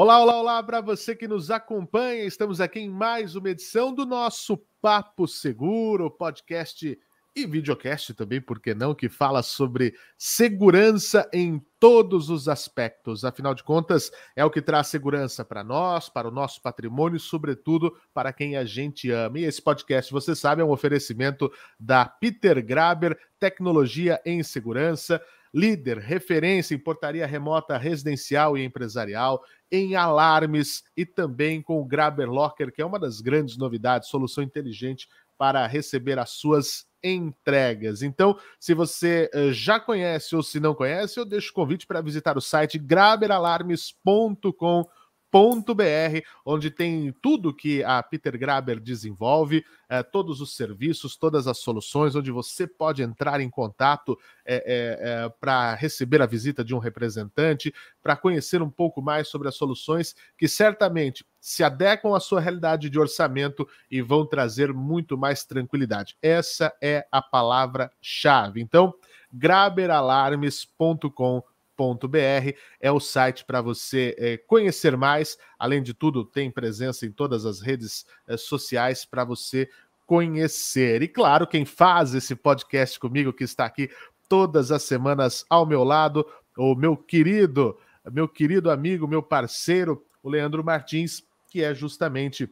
Olá, olá, olá para você que nos acompanha. Estamos aqui em mais uma edição do nosso Papo Seguro, podcast e videocast também, por que não, que fala sobre segurança em todos os aspectos. Afinal de contas, é o que traz segurança para nós, para o nosso patrimônio e, sobretudo, para quem a gente ama. E esse podcast, você sabe, é um oferecimento da Peter Graber, Tecnologia em Segurança líder, referência em portaria remota residencial e empresarial, em alarmes e também com o Graber Locker, que é uma das grandes novidades, solução inteligente para receber as suas entregas. Então, se você uh, já conhece ou se não conhece, eu deixo o convite para visitar o site graberalarmes.com.br br onde tem tudo que a Peter Graber desenvolve, é, todos os serviços, todas as soluções, onde você pode entrar em contato é, é para receber a visita de um representante, para conhecer um pouco mais sobre as soluções que certamente se adequam à sua realidade de orçamento e vão trazer muito mais tranquilidade. Essa é a palavra-chave. Então, graberalarmes.com.br br é o site para você é, conhecer mais. Além de tudo, tem presença em todas as redes é, sociais para você conhecer. E claro, quem faz esse podcast comigo, que está aqui todas as semanas ao meu lado, o meu querido, meu querido amigo, meu parceiro, o Leandro Martins, que é justamente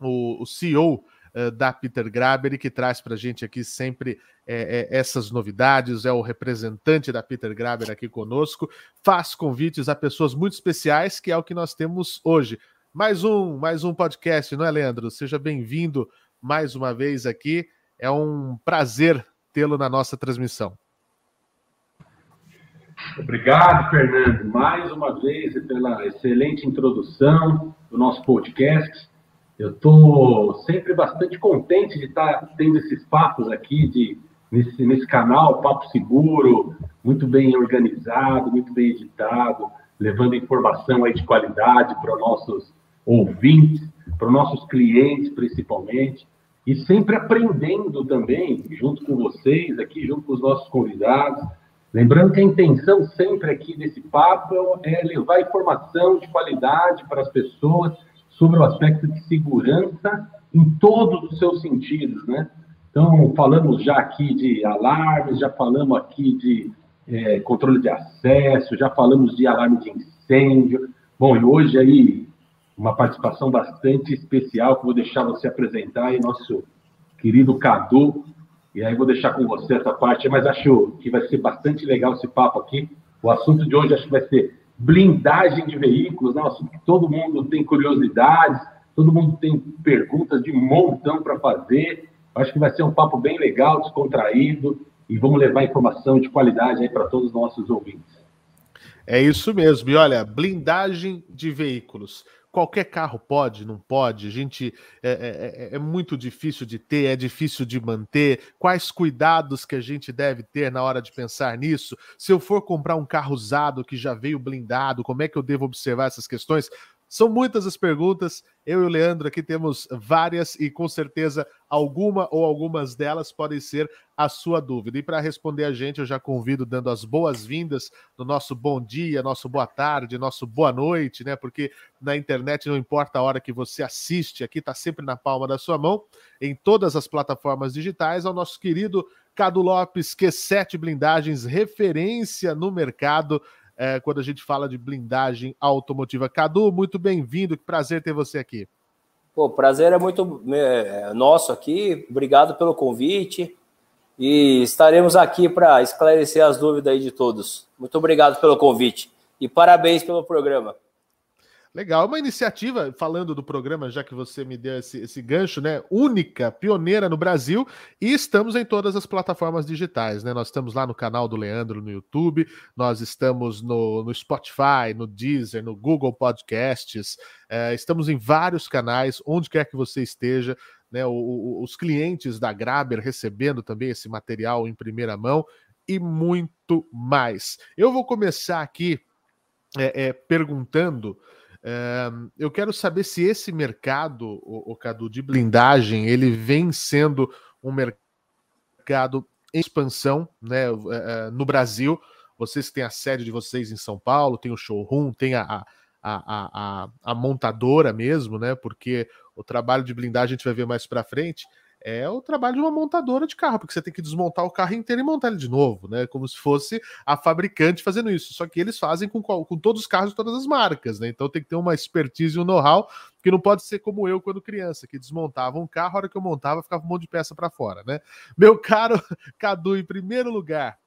o, o CEO eh, da Peter Graber e que traz para a gente aqui sempre é, é, essas novidades, é o representante da Peter Graber aqui conosco, faz convites a pessoas muito especiais, que é o que nós temos hoje. Mais um, mais um podcast, não é, Leandro? Seja bem-vindo mais uma vez aqui. É um prazer tê-lo na nossa transmissão. Obrigado, Fernando, mais uma vez pela excelente introdução do nosso podcast. Eu estou sempre bastante contente de estar tendo esses papos aqui de, nesse, nesse canal, Papo Seguro, muito bem organizado, muito bem editado, levando informação aí de qualidade para os nossos ouvintes, para os nossos clientes principalmente, e sempre aprendendo também, junto com vocês aqui, junto com os nossos convidados. Lembrando que a intenção sempre aqui desse papo é levar informação de qualidade para as pessoas sobre o aspecto de segurança em todos os seus sentidos, né? Então, falamos já aqui de alarmes, já falamos aqui de é, controle de acesso, já falamos de alarme de incêndio. Bom, e hoje aí uma participação bastante especial que vou deixar você apresentar aí, nosso querido Cadu. E aí vou deixar com você essa parte, mas acho que vai ser bastante legal esse papo aqui. O assunto de hoje acho que vai ser blindagem de veículos, né? um assunto que todo mundo tem curiosidades, todo mundo tem perguntas de montão para fazer. Acho que vai ser um papo bem legal, descontraído, e vamos levar informação de qualidade aí para todos os nossos ouvintes. É isso mesmo. E olha, blindagem de veículos qualquer carro pode, não pode, gente é, é, é, é, muito difícil de ter, é difícil de manter. Quais cuidados que a gente deve ter na hora de pensar nisso? Se eu for comprar um carro usado que já veio blindado, como é que eu devo observar essas questões? São muitas as perguntas. Eu e o Leandro aqui temos várias e com certeza alguma ou algumas delas podem ser a sua dúvida. E para responder a gente, eu já convido dando as boas-vindas no nosso bom dia, nosso boa tarde, nosso boa noite, né? Porque na internet não importa a hora que você assiste, aqui está sempre na palma da sua mão, em todas as plataformas digitais, ao nosso querido Cadu Lopes, Q7 Blindagens, referência no mercado é, quando a gente fala de blindagem automotiva. Cadu, muito bem-vindo, que prazer ter você aqui. Pô, prazer é muito é, nosso aqui, obrigado pelo convite e estaremos aqui para esclarecer as dúvidas aí de todos. Muito obrigado pelo convite e parabéns pelo programa. Legal, uma iniciativa, falando do programa, já que você me deu esse, esse, gancho, né? Única, pioneira no Brasil, e estamos em todas as plataformas digitais, né? Nós estamos lá no canal do Leandro no YouTube, nós estamos no, no Spotify, no Deezer, no Google Podcasts, é, estamos em vários canais, onde quer que você esteja, né? O, o, os clientes da Graber recebendo também esse material em primeira mão e muito mais. Eu vou começar aqui é, é, perguntando eu quero saber se esse mercado, o, o Cadu, de blindagem, ele vem sendo um mercado em expansão né, no Brasil. Vocês têm a sede de vocês em São Paulo, tem o showroom, tem a, a, a, a, montadora mesmo, né? Porque o trabalho de blindagem a gente vai ver mais para frente é o trabalho de uma montadora de carro, porque você tem que desmontar o carro inteiro e montar ele de novo, né? Como se fosse a fabricante fazendo isso. Só que eles fazem com, com todos os carros de todas as marcas, né? Então tem que ter uma expertise e um know-how que não pode ser como eu quando criança, que desmontava um carro, a hora que eu montava ficava um monte de peça para fora, né? Meu caro Cadu, em primeiro lugar,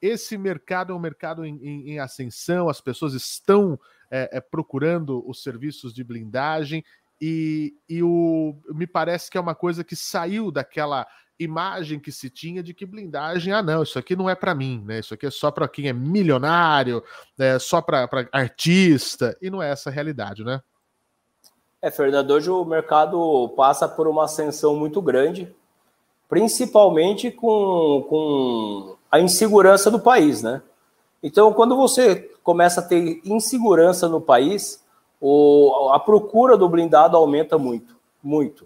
esse mercado é um mercado em, em, em ascensão, as pessoas estão é, é, procurando os serviços de blindagem e, e o, me parece que é uma coisa que saiu daquela imagem que se tinha de que blindagem, ah, não, isso aqui não é para mim, né? Isso aqui é só para quem é milionário, é só para artista, e não é essa a realidade, né? É, Fernando, hoje o mercado passa por uma ascensão muito grande, principalmente com, com a insegurança do país, né? Então, quando você começa a ter insegurança no país, o, a procura do blindado aumenta muito, muito.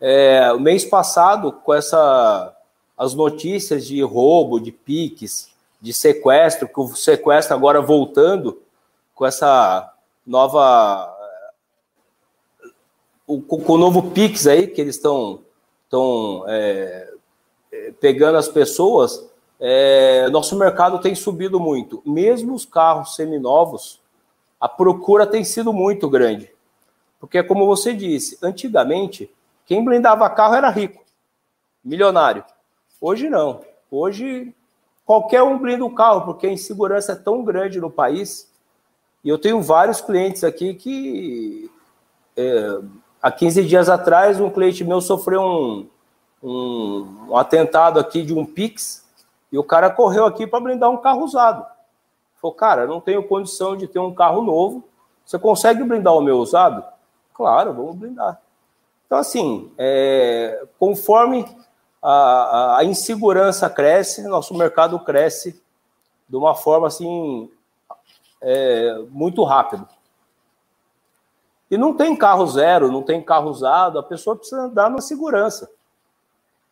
É, mês passado, com essa, as notícias de roubo, de piques, de sequestro, que o sequestro agora voltando com essa nova. O, com o novo Pix aí, que eles estão estão é, é, pegando as pessoas, é, nosso mercado tem subido muito. Mesmo os carros seminovos, a procura tem sido muito grande. Porque, como você disse, antigamente, quem blindava carro era rico, milionário. Hoje não. Hoje, qualquer um blinda o carro, porque a insegurança é tão grande no país. E eu tenho vários clientes aqui que. É, há 15 dias atrás, um cliente meu sofreu um, um, um atentado aqui de um Pix e o cara correu aqui para blindar um carro usado. Falou, cara, não tenho condição de ter um carro novo. Você consegue blindar o meu usado? Claro, vamos blindar. Então, assim, é, conforme a, a, insegurança cresce, nosso mercado cresce de uma forma assim é, muito rápido. E não tem carro zero, não tem carro usado, a pessoa precisa andar na segurança.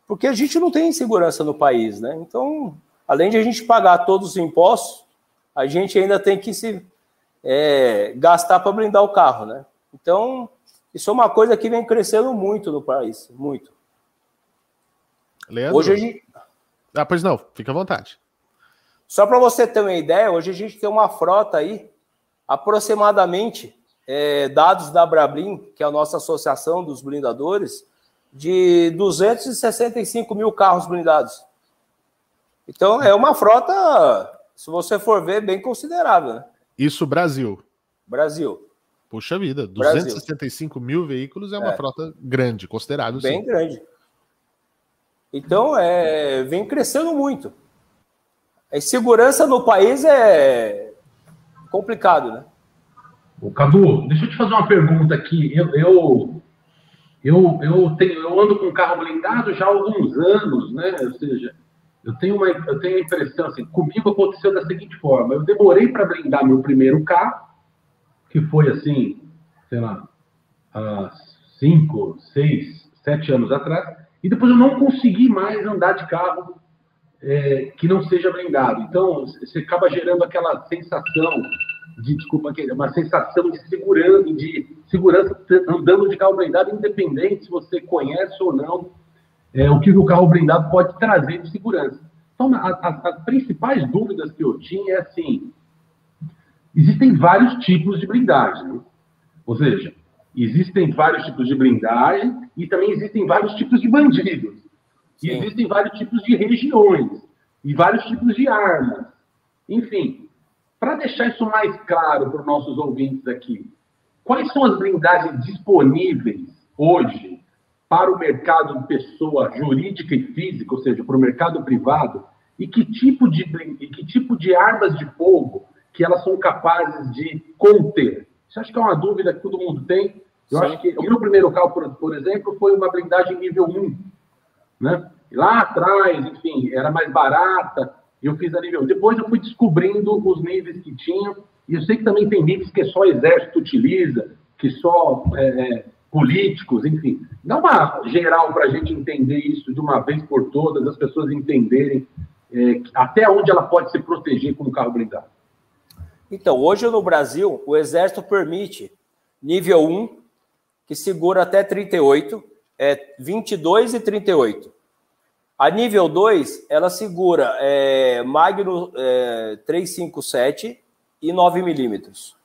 Porque a gente não tem segurança no país, né? Então, além de a gente pagar todos os impostos, a gente ainda tem que se é, gastar para blindar o carro, né? Então, isso é uma coisa que vem crescendo muito no país, muito. Leandro? Hoje a gente... Ah, pois não, fica à vontade. Só para você ter uma ideia, hoje a gente tem uma frota aí, aproximadamente, é, dados da Brablin, que é a nossa associação dos blindadores, de 265 mil carros blindados. Então, é uma frota se você for ver, bem considerável. Né? Isso Brasil. Brasil. Puxa vida, 265 Brasil. mil veículos é uma é. frota grande, considerável. Bem sim. grande. Então, é, vem crescendo muito. A insegurança no país é complicado, né? O Cadu, deixa eu te fazer uma pergunta aqui. Eu, eu, eu, eu, tenho, eu ando com carro blindado já há alguns anos, né? Ou seja, eu tenho, uma, eu tenho a impressão, assim, comigo aconteceu da seguinte forma: eu demorei para blindar meu primeiro carro, que foi assim, sei lá, há cinco, seis, sete anos atrás, e depois eu não consegui mais andar de carro é, que não seja blindado. Então, você acaba gerando aquela sensação de, desculpa, uma sensação de segurança, de segurança andando de carro blindado, independente se você conhece ou não é, o que o carro blindado pode trazer de segurança. Então, a, a, as principais dúvidas que eu tinha é assim: existem vários tipos de blindagem, né? ou seja, existem vários tipos de blindagem e também existem vários tipos de bandidos. E existem vários tipos de regiões e vários tipos de armas. Enfim, para deixar isso mais claro para os nossos ouvintes aqui, quais são as blindagens disponíveis hoje para o mercado de pessoa jurídica e física, ou seja, para o mercado privado, e que tipo de, e que tipo de armas de fogo que elas são capazes de conter? Isso acho que é uma dúvida que todo mundo tem. Eu Sim. acho que o meu primeiro carro, por, por, exemplo, foi uma blindagem nível 1. Né? Lá atrás, enfim, era mais barata, eu fiz a nível 1. Depois eu fui descobrindo os níveis que tinham, e eu sei que também tem níveis que só exército utiliza, que só é, é políticos, enfim. Dá uma geral para a gente entender isso de uma vez por todas, as pessoas entenderem é, até onde ela pode se proteger com um carro blindado. Então, hoje no Brasil, o Exército permite nível 1, que segura até 38, é 22 e 38. A nível 2, ela segura é, Magno é, 357 e 9 milímetros.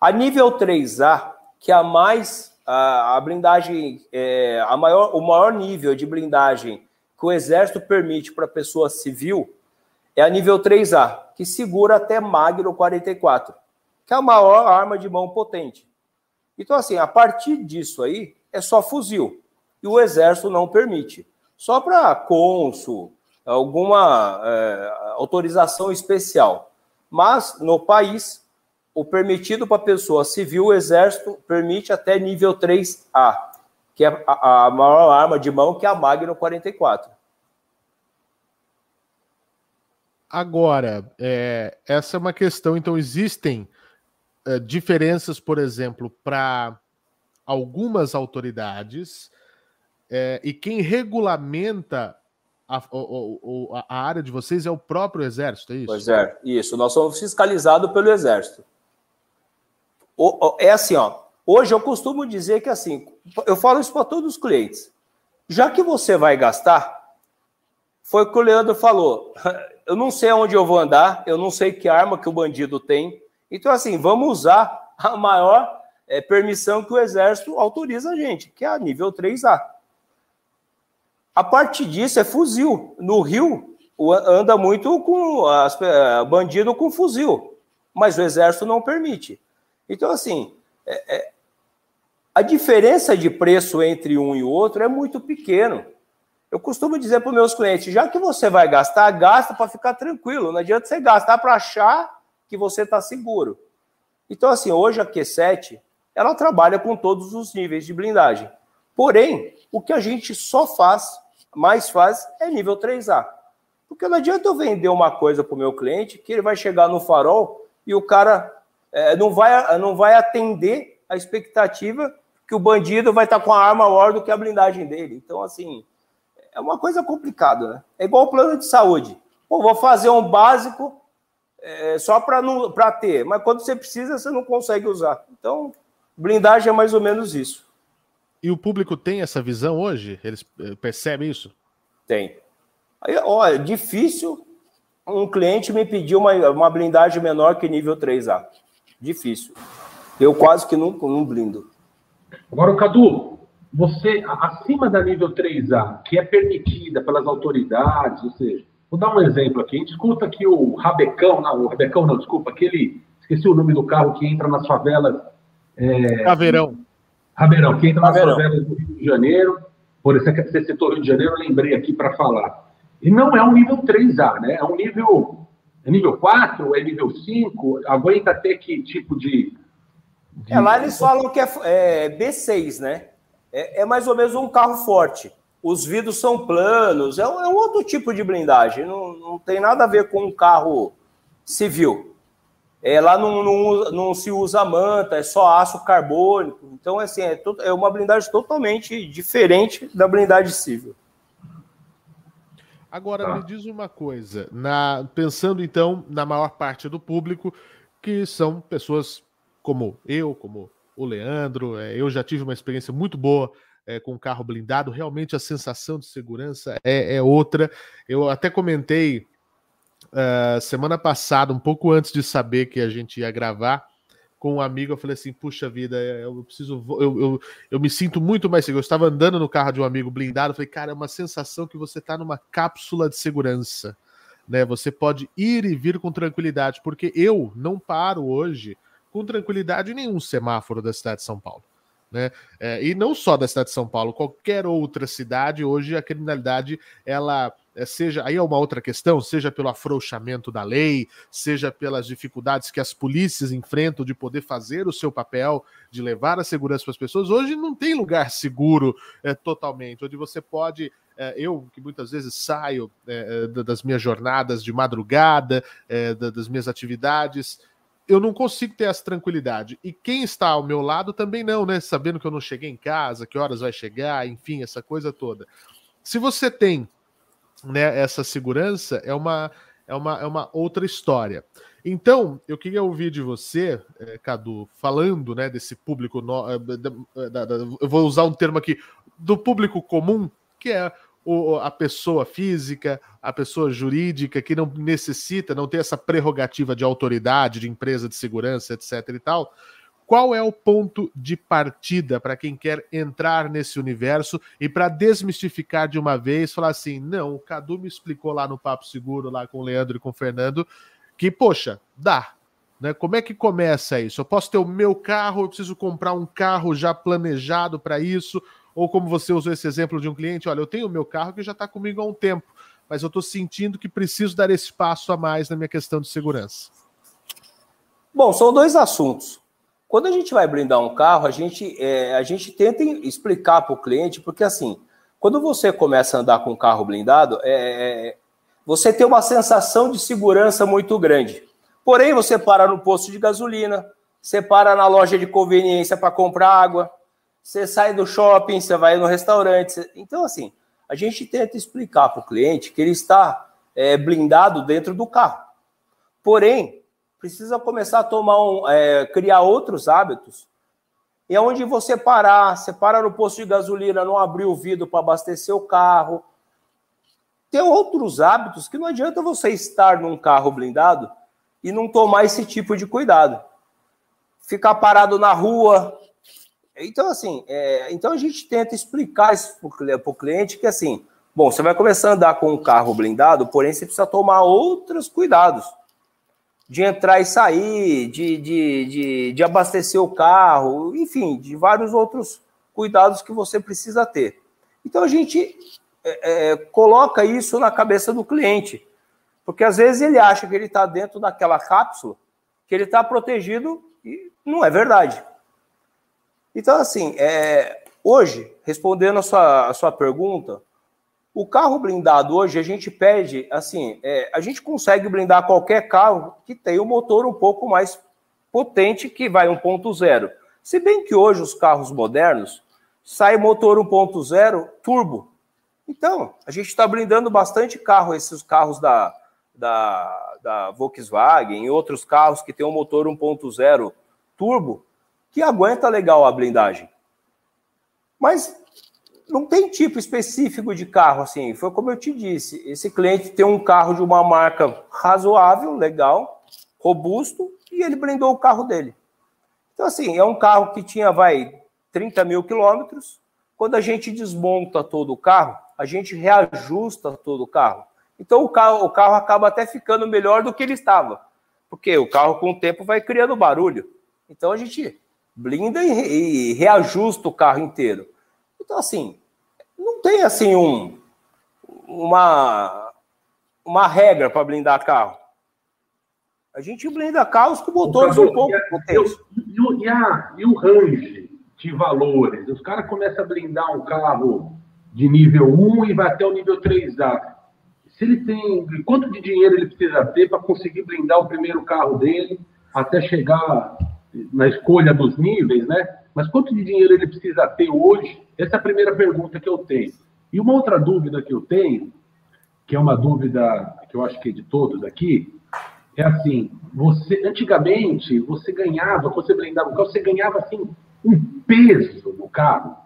A nível 3A, que é a mais a, blindagem, é, a maior, o maior nível de blindagem que o Exército permite para pessoa civil é a nível 3A, que segura até Magno 44, que é a maior arma de mão potente. Então, assim, a partir disso aí, é só fuzil. E o Exército não permite só para cônsul, alguma é, autorização especial. Mas no país, o permitido para pessoa civil, o Exército permite até nível 3A, que é a, a maior arma de mão, que é a Magno 44. Agora, é, essa é uma questão. Então, existem é, diferenças, por exemplo, para algumas autoridades é, e quem regulamenta a, a, a, área de vocês é o próprio Exército, é isso? Pois é, isso. Nós somos fiscalizados pelo Exército. É assim, ó. Hoje eu costumo dizer que assim, eu falo isso para todos os clientes. Já que você vai gastar, foi o que o Leandro falou. Eu não sei onde eu vou andar, eu não sei que arma que o bandido tem. Então, assim, vamos usar a maior é, permissão que o Exército autoriza a gente, que é a nível 3A. A partir disso é fuzil. No Rio anda muito com as, é, bandido com fuzil, mas o exército não permite. Então, assim, é, é, a diferença de preço entre um e o outro é muito pequeno. Eu costumo dizer para os meus clientes, já que você vai gastar, gasta para ficar tranquilo. Não adianta você gastar para achar que você está seguro. Então, assim, hoje a Q7, ela trabalha com todos os níveis de blindagem. Porém, o que a gente só faz mais faz é nível 3A. Porque não adianta eu vender uma coisa para o meu cliente que ele vai chegar no farol e o cara é, não, vai, não vai atender a expectativa que o bandido vai estar com a arma maior do que a blindagem dele. Então, assim, é uma coisa complicada, né? É igual o plano de saúde. Pô, vou fazer um básico é, só para ter, mas quando você precisa, você não consegue usar. Então, blindagem é mais ou menos isso. E o público tem essa visão hoje? Eles eh, percebem isso? Tem. Aí, olha, difícil um cliente me pedir uma, uma blindagem menor que nível 3A. Difícil. Eu quase que não, não blindo. Agora, Cadu, você, acima da nível 3A, que é permitida pelas autoridades, ou seja, vou dar um exemplo aqui. A gente escuta que o Rabecão, não, o Rabecão não, desculpa, aquele, esqueci o nome do carro que entra nas favelas. É, Caveirão. Rabeirão, quem entra nas favelas do Rio de Janeiro, por isso que você citou Rio de Janeiro, eu lembrei aqui para falar. E não é um nível 3A, né? É um nível. É nível 4, é nível 5? Aguenta ter que tipo de. de... É, lá eles falam que é, é B6, né? É, é, mais ou menos um carro forte. Os vidros são planos, é, é um outro tipo de blindagem, não, não tem nada a ver com um carro civil. É, lá não, não, não, se usa manta, é só aço carbônico. Então, assim, é, to, é uma blindagem totalmente diferente da blindagem civil. Agora, tá. me diz uma coisa, na, pensando então na maior parte do público, que são pessoas como eu, como o Leandro, é, eu já tive uma experiência muito boa é, com carro blindado, realmente a sensação de segurança é, é outra. Eu até comentei uh, semana passada, um pouco antes de saber que a gente ia gravar, com um amigo, eu falei assim: puxa vida, eu preciso. Eu, eu, eu me sinto muito mais seguro. Eu estava andando no carro de um amigo blindado, falei, cara, é uma sensação que você está numa cápsula de segurança. Né? Você pode ir e vir com tranquilidade, porque eu não paro hoje com tranquilidade em nenhum semáforo da cidade de São Paulo. Né? É, e não só da cidade de São Paulo, qualquer outra cidade, hoje a criminalidade ela é, seja aí é uma outra questão, seja pelo afrouxamento da lei, seja pelas dificuldades que as polícias enfrentam de poder fazer o seu papel de levar a segurança para as pessoas. Hoje não tem lugar seguro é, totalmente, onde você pode é, eu que muitas vezes saio é, é das minhas jornadas de madrugada, é, das minhas atividades, eu não consigo ter essa tranquilidade. E quem está ao meu lado também não, né? Sabendo que eu não cheguei em casa, que horas vai chegar, enfim, essa coisa toda. Se você tem né, essa segurança, é uma, é, uma, é uma outra história. Então, eu queria ouvir de você, eh, Cadu, falando né, desse público. No, eh, da, da, da, eu vou usar um termo aqui, do público comum, que é o, a pessoa física, a pessoa jurídica, que não necessita, não tem essa prerrogativa de autoridade, de empresa de segurança, etc. e tal. Qual é o ponto de partida para quem quer entrar nesse universo e para desmistificar de uma vez, falar assim: não, o Cadu me explicou lá no Papo Seguro, lá com o Leandro e com o Fernando, que, poxa, dá. Né? Como é que começa isso? Eu posso ter o meu carro, eu preciso comprar um carro já planejado para isso, ou como você usou esse exemplo de um cliente, olha, eu tenho o meu carro que já está comigo há um tempo, mas eu estou sentindo que preciso dar esse passo a mais na minha questão de segurança. Bom, são dois assuntos. Quando a gente vai blindar um carro, a gente, é, a gente tenta explicar para o cliente, porque assim, quando você começa a andar com um carro blindado, é, é você tem uma sensação de segurança muito grande. Porém, você para no posto de gasolina, você para na loja de conveniência para comprar água, você sai do shopping, você vai no restaurante. Você... Então, assim, a gente tenta explicar para o cliente que ele está é, blindado dentro do carro. Porém, precisa começar a tomar um, é, criar outros hábitos. E é onde você parar, você para no posto de gasolina, não abrir o vidro para abastecer o carro, tem outros hábitos que não adianta você estar num carro blindado e não tomar esse tipo de cuidado. Ficar parado na rua. Então, assim, é, então a gente tenta explicar isso para o cliente que, assim, bom, você vai começar a andar com um carro blindado, porém você precisa tomar outros cuidados. De entrar e sair, de, de, de, de abastecer o carro, enfim, de vários outros cuidados que você precisa ter. Então a gente é, é, coloca isso na cabeça do cliente. Porque às vezes ele acha que ele está dentro daquela cápsula, que ele está protegido e não é verdade. Então, assim, é, hoje, respondendo a sua, a sua pergunta, o carro blindado hoje a gente pede, assim, é, a gente consegue blindar qualquer carro que tenha um motor um pouco mais potente que vai 1.0. Se bem que hoje os carros modernos sai motor 1.0 turbo. Então, a gente está blindando bastante carro, esses carros da, da, da Volkswagen e outros carros que tem um motor 1.0 turbo, que aguenta legal a blindagem. Mas não tem tipo específico de carro assim. Foi como eu te disse: esse cliente tem um carro de uma marca razoável, legal, robusto, e ele blindou o carro dele. Então, assim, é um carro que tinha, vai, 30 mil quilômetros. Quando a gente desmonta todo o carro, a gente reajusta todo o carro. Então o carro, o carro acaba até ficando melhor do que ele estava. Porque o carro com o tempo vai criando barulho. Então a gente blinda e, e reajusta o carro inteiro. Então, assim, não tem assim um, uma, uma regra para blindar carro. A gente blinda carros com motores um pouco potentes. E, e, e o range de valores? Os caras começam a blindar um carro de nível 1 e vai até o nível 3A. Se ele tem. Quanto de dinheiro ele precisa ter para conseguir blindar o primeiro carro dele até chegar na escolha dos níveis, né? Mas quanto de dinheiro ele precisa ter hoje? Essa é a primeira pergunta que eu tenho. E uma outra dúvida que eu tenho, que é uma dúvida que eu acho que é de todos aqui, é assim: você antigamente você ganhava, você blindava o carro, você ganhava assim um peso no carro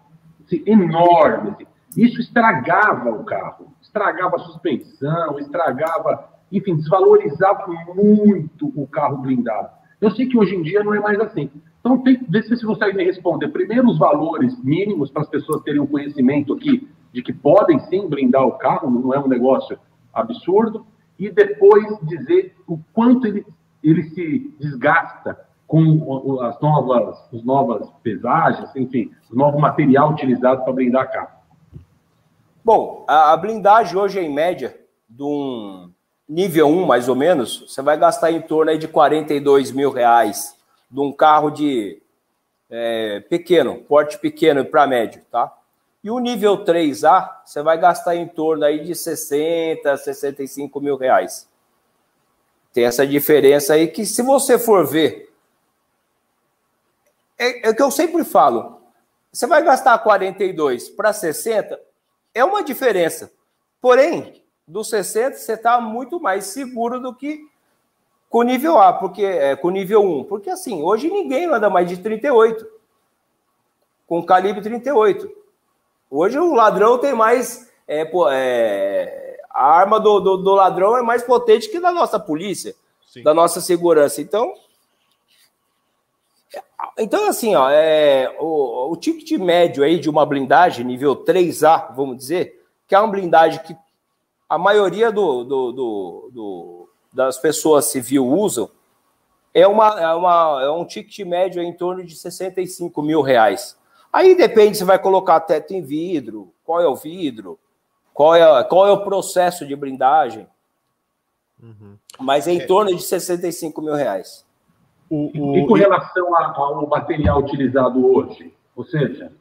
assim, enorme. Assim. Isso estragava o carro, estragava a suspensão, estragava, enfim, desvalorizava muito o carro blindado. Eu sei que hoje em dia não é mais assim. Então, tem, vê se você consegue me responder. Primeiro, os valores mínimos para as pessoas terem um conhecimento aqui de que podem sim blindar o carro, não é um negócio absurdo. E depois dizer o quanto ele, ele se desgasta com as novas, as novas pesagens, enfim, o novo material utilizado para blindar carro. Bom, a, blindagem hoje, em média, de um nível 1, mais ou menos, você vai gastar em torno aí de 42 mil reais de um carro de é, pequeno, porte pequeno para médio, tá? E o nível 3A, você vai gastar em torno aí de 60, 65 mil reais. Tem essa diferença aí que, se você for ver, é, é o que eu sempre falo. Você vai gastar 42 para 60, é uma diferença. Porém, do 60, você está muito mais seguro do que com nível A, porque é, com nível 1, porque assim, hoje ninguém anda mais de 38 com calibre 38. Hoje o ladrão tem mais é, pô, é, a arma do, do, do, ladrão é mais potente que da nossa polícia, Sim. da nossa segurança. Então, então assim, ó, é, o, o ticket médio aí de uma blindagem nível 3A, vamos dizer, que é uma blindagem que a maioria do, do, do, do das pessoas civil usam, é, uma, é, uma, é um ticket médio em torno de 65 mil reais. Aí depende se vai colocar teto em vidro, qual é o vidro, qual é, qual é o processo de blindagem. Uhum. Mas é em é. torno de 65 mil reais. O, o... E com relação ao material utilizado hoje? Ou seja,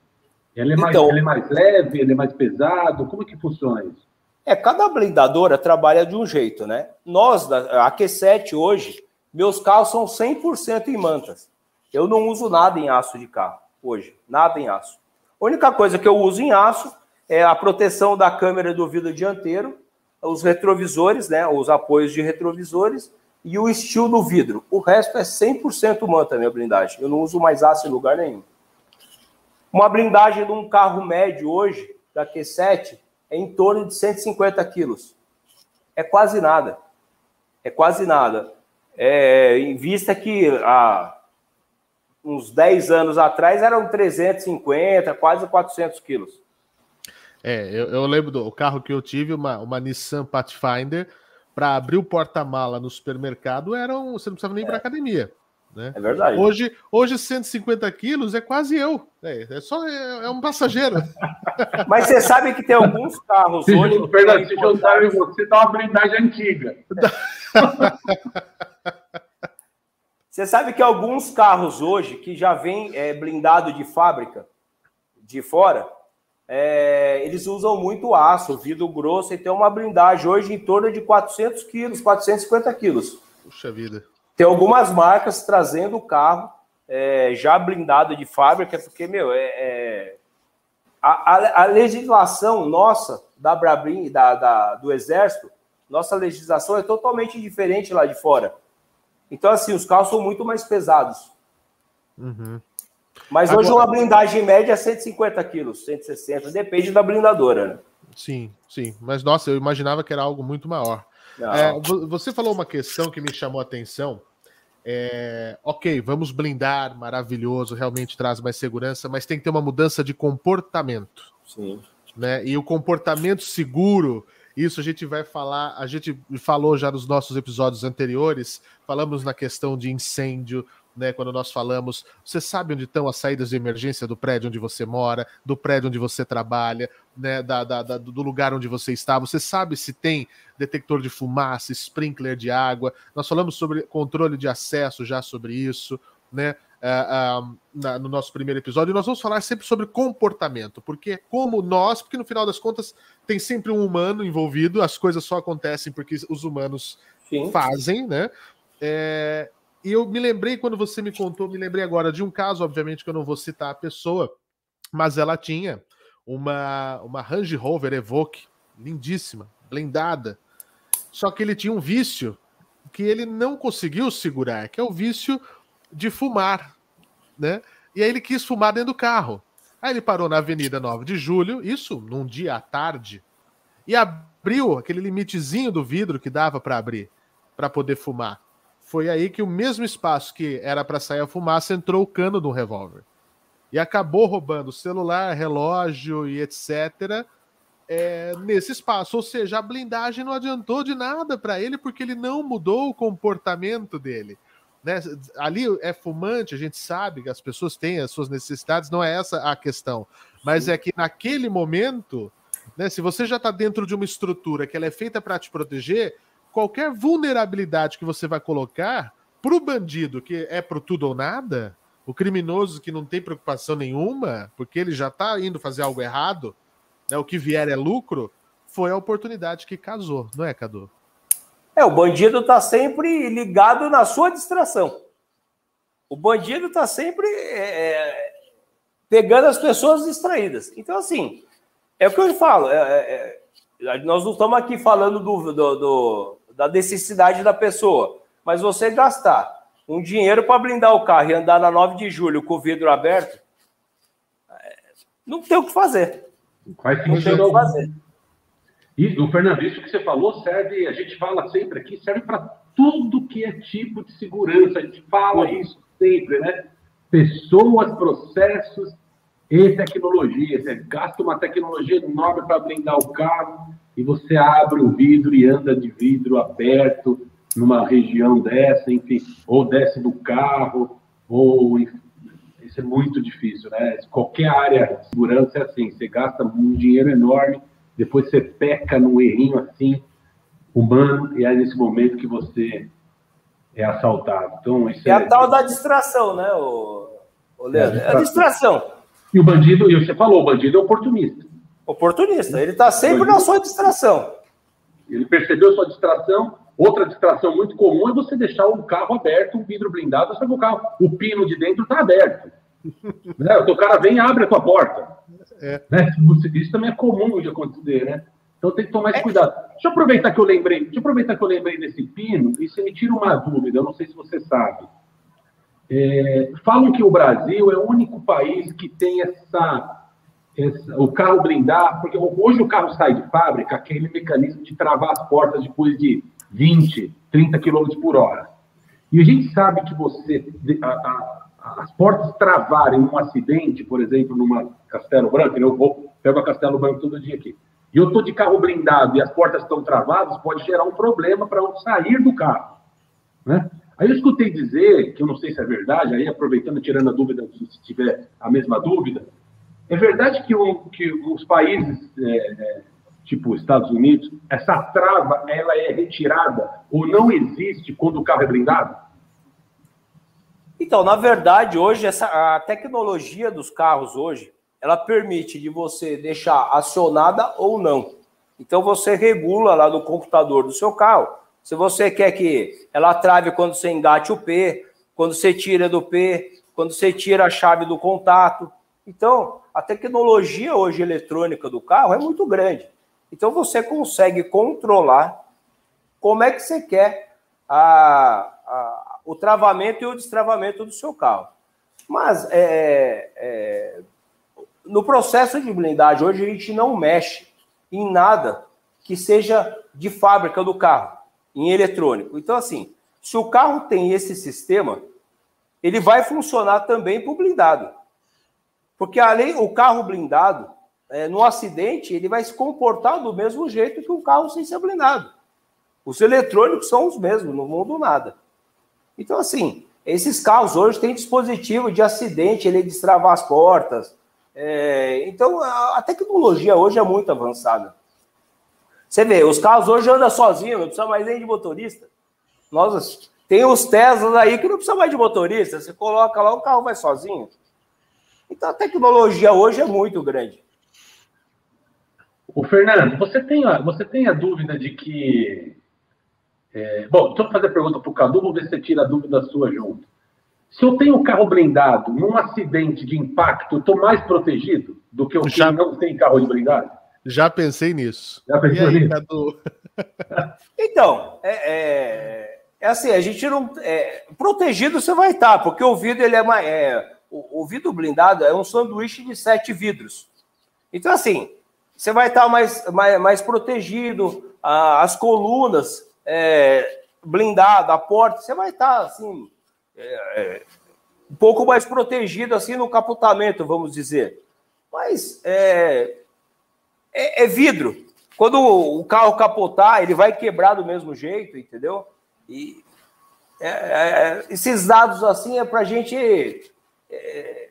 ele é, mais, então, ele é mais leve, ele é mais pesado? Como é que funciona isso? É, cada blindadora trabalha de um jeito, né? Nós, a Q7 hoje, meus carros são 100% em mantas. Eu não uso nada em aço de carro hoje, nada em aço. A única coisa que eu uso em aço é a proteção da câmera do vidro dianteiro, os retrovisores, né, os apoios de retrovisores e o estilo do vidro. O resto é 100% manta, minha blindagem. Eu não uso mais aço em lugar nenhum. Uma blindagem de um carro médio hoje, da Q7, é em torno de 150 quilos. É quase nada. É quase nada. É, em vista que há uns 10 anos atrás eram 350, quase 400 quilos. É, eu, eu lembro do carro que eu tive, uma, uma Nissan Pathfinder, para abrir o porta-mala no supermercado, eram, você não precisava nem ir para academia. Né? É verdade. Hoje, hoje 150 quilos é quase eu. É, é só é, é, um passageiro. Mas você sabe que tem alguns carros se hoje. Fernando, se juntaram você, dá uma blindagem antiga. Você sabe que alguns carros hoje que já vem é, blindado de fábrica, de fora, é, eles usam muito aço, vidro grosso, e tem uma blindagem hoje em torno de 400 quilos, 450 quilos. Puxa vida. Tem algumas marcas trazendo o carro é, já blindado de fábrica, porque, meu, é, é a, a, legislação nossa, da Brabrim, da, da, do Exército, nossa legislação é totalmente diferente lá de fora. Então, assim, os carros são muito mais pesados. Uhum. Mas Agora... hoje uma blindagem média é 150 quilos, 160, depende da blindadora. Né? Sim, sim. Mas, nossa, eu imaginava que era algo muito maior. É, você falou uma questão que me chamou a atenção. É, ok, vamos blindar, maravilhoso, realmente traz mais segurança, mas tem que ter uma mudança de comportamento. Sim. Né? E o comportamento seguro, isso a gente vai falar, a gente falou já nos nossos episódios anteriores, falamos na questão de incêndio, né, quando nós falamos, você sabe onde estão as saídas de emergência do prédio onde você mora, do prédio onde você trabalha, né, da, da, da, do lugar onde você está, você sabe se tem detector de fumaça, sprinkler de água. Nós falamos sobre controle de acesso já sobre isso, né? Uh, uh, na, no nosso primeiro episódio, e nós vamos falar sempre sobre comportamento, porque como nós, porque no final das contas tem sempre um humano envolvido, as coisas só acontecem porque os humanos Sim. fazem, né? É, e eu me lembrei, quando você me contou, me lembrei agora de um caso, obviamente que eu não vou citar a pessoa, mas ela tinha uma, uma Range Rover Evoque, lindíssima, blindada. Só que ele tinha um vício que ele não conseguiu segurar, que é o vício de fumar, né? E aí ele quis fumar dentro do carro. Aí ele parou na Avenida 9 de Julho, isso num dia à tarde, e abriu aquele limitezinho do vidro que dava para abrir, para poder fumar. Foi aí que o mesmo espaço que era para sair a fumaça entrou o cano do revólver. E acabou roubando celular, relógio e etc. É, nesse espaço. Ou seja, a blindagem não adiantou de nada para ele porque ele não mudou o comportamento dele. Né? Ali é fumante, a gente sabe que as pessoas têm as suas necessidades, não é essa a questão. Mas Sim. é que naquele momento, né, se você já está dentro de uma estrutura que ela é feita para te proteger, qualquer vulnerabilidade que você vai colocar para o bandido que é pro tudo ou nada, o criminoso que não tem preocupação nenhuma, porque ele já está indo fazer algo errado, né, o que vier é lucro, foi a oportunidade que casou, não é, Cadu? É, o bandido está sempre ligado na sua distração. O bandido está sempre é, é, pegando as pessoas distraídas. Então, assim, é o que eu falo. É, é, é nós não estamos aqui falando do, do, do da necessidade da pessoa. Mas você gastar um dinheiro para blindar o carro e andar na 9 de julho com o vidro aberto, é, não tem o que fazer. Faz não tem o que fazer. E, o Fernando, isso que você falou serve, a gente fala sempre aqui, serve para tudo que é tipo de segurança. A gente fala isso sempre, né? Pessoas, processos e tecnologia. Você gasta uma tecnologia enorme para blindar o carro e você abre o vidro e anda de vidro aberto numa região dessa, enfim, ou desce do carro, ou isso é muito difícil, né? Qualquer área de segurança é assim, você gasta um dinheiro enorme, depois você peca num errinho assim, humano, e é nesse momento que você é assaltado. Então, isso é, é a tal da distração, né, o, o Leandro? É a distração. É a distração. E o bandido, e você falou, o bandido é oportunista. Oportunista, ele está sempre na sua distração. Ele percebeu sua distração. Outra distração muito comum é você deixar o carro aberto, um vidro blindado, só que o carro, o pino de dentro está aberto. né? O cara vem e abre a tua porta. É. Né? Isso também é comum de acontecer, né? Então tem que tomar esse é. cuidado. Deixa eu aproveitar que eu lembrei, deixa eu aproveitar que eu lembrei desse pino, e você me tira uma dúvida, eu não sei se você sabe. É, falam que o Brasil é o único país que tem essa o carro blindar, porque hoje o carro sai de fábrica, aquele mecanismo de travar as portas depois de 20, 30 km por hora. E a gente sabe que você, a, a, as portas travarem num acidente, por exemplo, numa Castelo Branco, eu vou, pego a Castelo Branco todo dia aqui, e eu estou de carro blindado e as portas estão travadas, pode gerar um problema para eu sair do carro. Né? Aí eu escutei dizer, que eu não sei se é verdade, aí aproveitando, tirando a dúvida, se tiver a mesma dúvida, é verdade que, o, que os países, é, é, tipo Estados Unidos, essa trava ela é retirada ou não existe quando o carro é blindado? Então, na verdade, hoje essa, a tecnologia dos carros hoje, ela permite de você deixar acionada ou não. Então você regula lá no computador do seu carro. Se você quer que ela trave quando você engate o P, quando você tira do P, quando você tira a chave do contato. Então, a tecnologia hoje eletrônica do carro é muito grande. Então você consegue controlar como é que você quer a, a, o travamento e o destravamento do seu carro. Mas é, é, no processo de blindagem, hoje a gente não mexe em nada que seja de fábrica do carro, em eletrônico. Então, assim, se o carro tem esse sistema, ele vai funcionar também para o blindado. Porque além o carro blindado, é, no acidente, ele vai se comportar do mesmo jeito que um carro sem ser blindado. Os eletrônicos são os mesmos, não mudam nada. Então, assim, esses carros hoje têm dispositivo de acidente, ele destravar as portas. É, então, a, a, tecnologia hoje é muito avançada. Você vê, os carros hoje andam sozinhos, não precisa mais nem de motorista. Nós, tem os Teslas aí que não precisa mais de motorista. Você coloca lá, o carro vai sozinho. Então a tecnologia hoje é muito grande. O Fernando, você tem a, você tem a dúvida de que. É, bom, deixa eu fazer a pergunta para o Cadu, vou ver se você tira a dúvida sua junto. Se eu tenho o carro blindado num acidente de impacto, eu estou mais protegido do que o que não tem carro de blindado? Já pensei nisso. Já pensou nisso? Cadu? então, é, é, é, assim, a gente não. É, protegido você vai estar, porque o vidro ele é mais. O, o vidro blindado é um sanduíche de sete vidros. Então, assim, você vai estar mais, mais, mais protegido, as colunas é, blindadas, a porta, você vai estar, assim, é, é, um pouco mais protegido, assim, no capotamento, vamos dizer. Mas é, é, é vidro. Quando o carro capotar, ele vai quebrar do mesmo jeito, entendeu? E é, é, esses dados assim é para a gente é,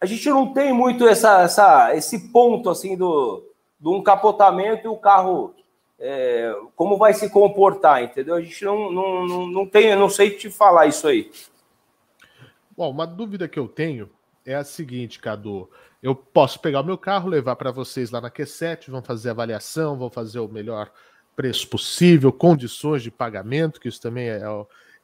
a gente não tem muito essa, essa, esse ponto assim do, de um capotamento e o carro é, como vai se comportar, entendeu? A gente não, não, não, não tem, não sei te falar isso aí. Bom, uma dúvida que eu tenho é a seguinte, Cadu. Eu posso pegar o meu carro, levar para vocês lá na Q7, vão fazer avaliação, vão fazer o melhor preço possível, condições de pagamento, que isso também é,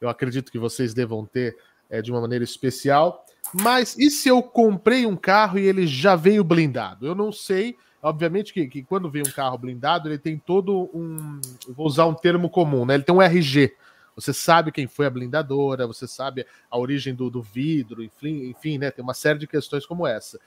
eu acredito que vocês devam ter é, de uma maneira especial. Mas e se eu comprei um carro e ele já veio blindado? Eu não sei. Obviamente que, que quando vem um carro blindado, ele tem todo um. vou usar um termo comum, né? Ele tem um RG, Você sabe quem foi a blindadora, você sabe a origem do, do vidro, enfim, enfim, né? Tem uma série de questões como essa.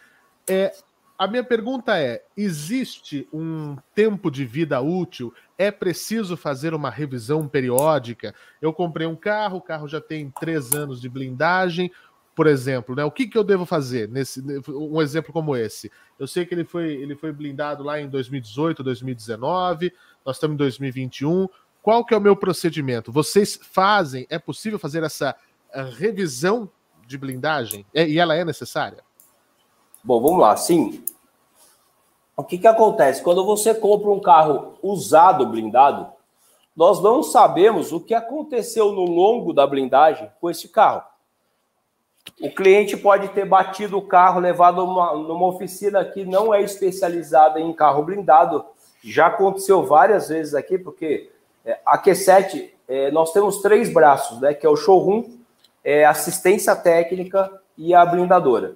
É, a minha pergunta é: existe um tempo de vida útil? É preciso fazer uma revisão periódica? Eu comprei um carro, o carro já tem três anos de blindagem, por exemplo, né? O que, que eu devo fazer nesse um exemplo como esse? Eu sei que ele foi, ele foi blindado lá em 2018, 2019, nós estamos em 2021. Qual que é o meu procedimento? Vocês fazem, é possível fazer essa eh, revisão de blindagem? É, e ela é necessária? Bom, vamos lá. Sim. O que, que acontece? Quando você compra um carro usado blindado, nós não sabemos o que aconteceu no longo da blindagem com esse carro. O cliente pode ter batido o carro, levado numa, numa oficina que não é especializada em carro blindado. Já aconteceu várias vezes aqui, porque é, a Q7, é, nós temos três braços, né? Que é o showroom, é, assistência técnica e a blindadora.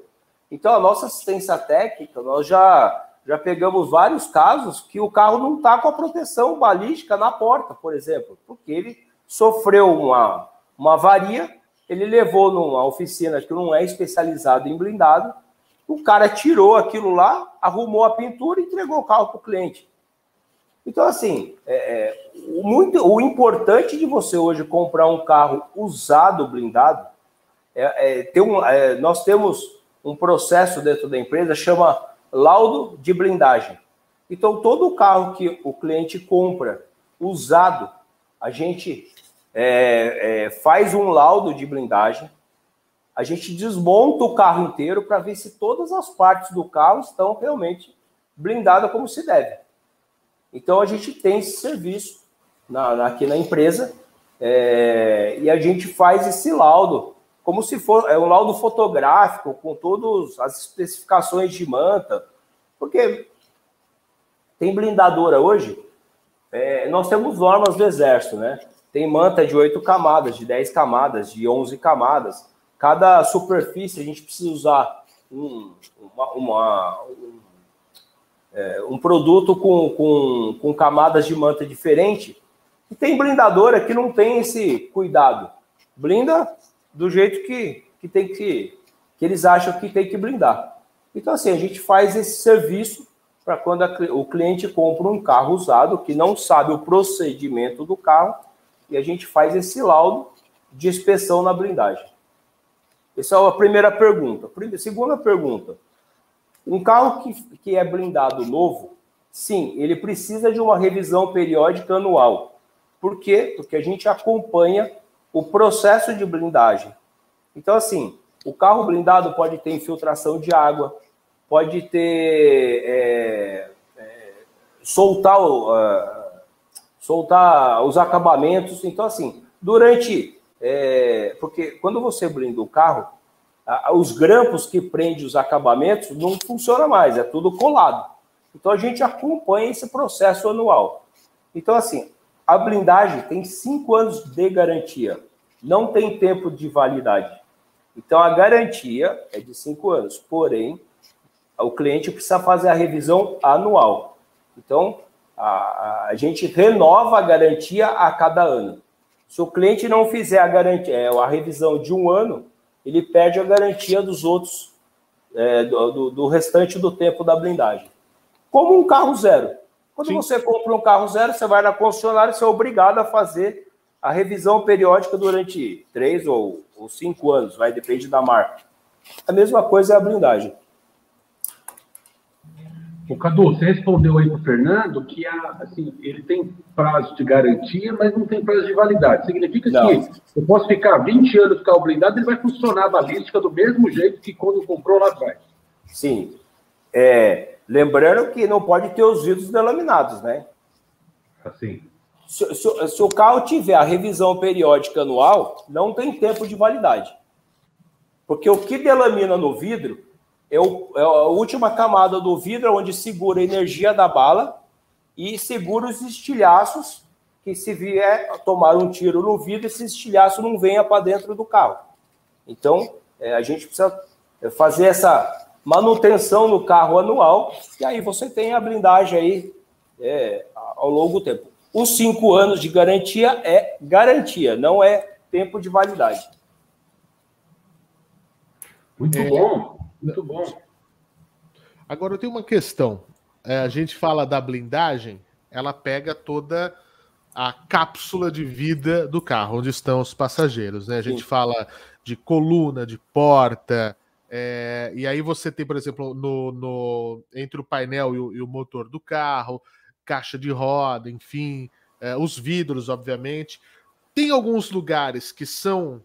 Então, a nossa assistência técnica, nós já, já pegamos vários casos que o carro não está com a proteção balística na porta, por exemplo, porque ele sofreu uma, uma avaria, ele levou numa oficina que não é especializada em blindado, o cara tirou aquilo lá, arrumou a pintura e entregou o carro para o cliente. Então, assim, é, é, muito, o importante de você hoje comprar um carro usado blindado é, é um, é, nós temos um processo dentro da empresa chama laudo de blindagem. Então, todo carro que o cliente compra usado, a gente é, é, faz um laudo de blindagem, a gente desmonta o carro inteiro para ver se todas as partes do carro estão realmente blindadas como se deve. Então, a gente tem esse serviço na, na, aqui na empresa é, e a gente faz esse laudo como se for é um laudo fotográfico com todas as especificações de manta, porque tem blindadora hoje. É, nós temos normas do Exército, né? Tem manta de 8 camadas, de 10 camadas, de 11 camadas. Cada superfície a gente precisa usar um, uma, uma um, é, um, produto com, com, com camadas de manta diferente. E tem blindadora que não tem esse cuidado. Blinda do jeito que, que tem que que eles acham que tem que blindar. Então, assim, a gente faz esse serviço para quando a, o cliente compra um carro usado, que não sabe o procedimento do carro, e a gente faz esse laudo de inspeção na blindagem. Essa é a primeira pergunta. Segunda pergunta. Um carro que, que é blindado novo, sim, ele precisa de uma revisão periódica anual. Por quê? Porque a gente acompanha o processo de blindagem. Então, assim, o carro blindado pode ter infiltração de água, pode ter. É, é, soltar, uh, soltar os acabamentos. Então, assim, durante. É, porque quando você blinda o carro, os grampos que prendem os acabamentos não funciona mais, é tudo colado. Então a gente acompanha esse processo anual. Então, assim, a blindagem tem cinco anos de garantia, não tem tempo de validade. Então a garantia é de cinco anos, porém o cliente precisa fazer a revisão anual. Então a, a gente renova a garantia a cada ano. Se o cliente não fizer a garantia, é, a revisão de um ano, ele perde a garantia dos outros, é, do, do, restante do tempo da blindagem. Como um carro zero. Quando Sim. você compra um carro zero, você vai na concessionária, você é obrigado a fazer a revisão periódica durante três ou, ou cinco anos, vai depende da marca. A mesma coisa é a blindagem. O Cadu, você respondeu aí para o Fernando que a, assim, ele tem prazo de garantia, mas não tem prazo de validade. Significa não. que eu posso ficar 20 anos com o carro blindado, ele vai funcionar a balística do mesmo jeito que quando comprou lá atrás. Sim. É, Lembrando que não pode ter os vidros delaminados, né? Assim. Se, se, se, o carro tiver a revisão periódica anual, não tem tempo de validade. Porque o que delamina no vidro é, o, é a última camada do vidro onde segura a energia da bala e segura os estilhaços que se vier tomar um tiro no vidro, esse estilhaço não venha para dentro do carro. Então, é, a gente precisa fazer essa manutenção no carro anual, e aí você tem a blindagem aí é, ao longo do tempo. os cinco anos de garantia é garantia, não é tempo de validade. Muito é, bom, muito bom. Agora eu tenho uma questão. É, a gente fala da blindagem, ela pega toda a cápsula de vida do carro, onde estão os passageiros. Né? A gente Sim. fala de coluna, de porta, é, e aí você tem, por exemplo, no, no entre o painel e o, e o, motor do carro, caixa de roda, enfim, é, os vidros, obviamente. Tem alguns lugares que são